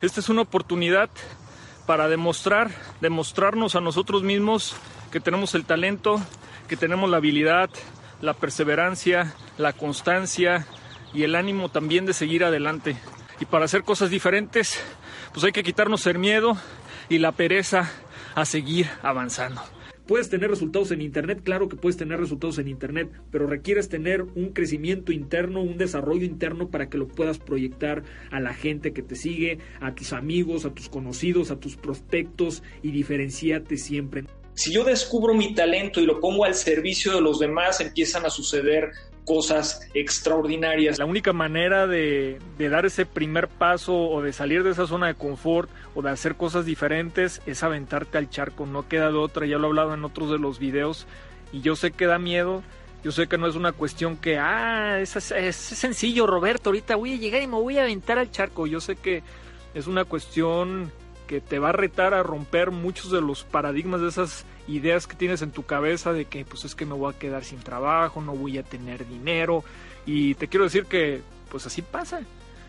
esta es una oportunidad para demostrar, demostrarnos a nosotros mismos que tenemos el talento, que tenemos la habilidad, la perseverancia, la constancia y el ánimo también de seguir adelante. Y para hacer cosas diferentes, pues hay que quitarnos el miedo y la pereza a seguir avanzando. Puedes tener resultados en Internet, claro que puedes tener resultados en Internet, pero requieres tener un crecimiento interno, un desarrollo interno para que lo puedas proyectar a la gente que te sigue, a tus amigos, a tus conocidos, a tus prospectos y diferenciate siempre. Si yo descubro mi talento y lo pongo al servicio de los demás, empiezan a suceder cosas extraordinarias. La única manera de, dar ese primer paso o de salir de esa zona de confort o de hacer cosas diferentes es aventarte al charco, no queda de otra, ya lo he hablado en otros de los videos y yo sé que da miedo, yo sé que no es una cuestión que, ah, es, es sencillo Roberto, ahorita voy a llegar y me voy a aventar al charco, yo sé que es una cuestión que te va a retar a romper muchos de los paradigmas de esas ideas que tienes en tu cabeza de que pues es que me voy a quedar sin trabajo, no voy a tener dinero y te quiero decir que pues así pasa.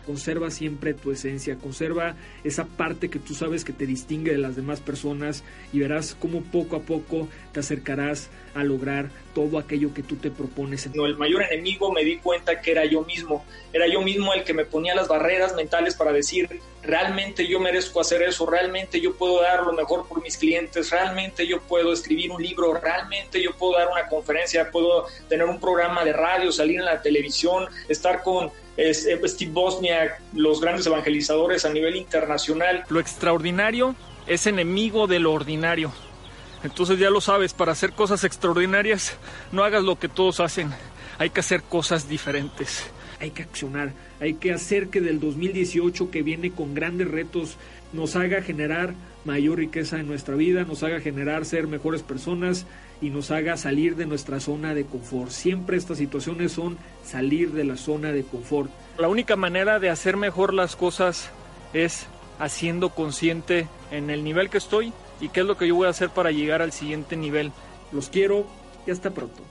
Conserva siempre tu esencia, conserva esa parte que tú sabes que te distingue de las demás personas y verás cómo poco a poco te acercarás a lograr todo aquello que tú te propones. No, el mayor enemigo me di cuenta que era yo mismo, era yo mismo el que me ponía las barreras mentales para decir, realmente yo merezco hacer eso, realmente yo puedo dar lo mejor por mis clientes, realmente yo puedo escribir un libro, realmente yo puedo dar una conferencia, puedo tener un programa de radio, salir en la televisión, estar con eh, Steve Bosniak, los grandes evangelizadores a nivel internacional. Lo extraordinario es enemigo de lo ordinario. Entonces ya lo sabes, para hacer cosas extraordinarias no hagas lo que todos hacen, hay que hacer cosas diferentes. Hay que accionar, hay que hacer que del 2018 que viene con grandes retos nos haga generar mayor riqueza en nuestra vida, nos haga generar ser mejores personas y nos haga salir de nuestra zona de confort. Siempre estas situaciones son salir de la zona de confort. La única manera de hacer mejor las cosas es haciendo consciente en el nivel que estoy y qué es lo que yo voy a hacer para llegar al siguiente nivel. Los quiero y hasta pronto.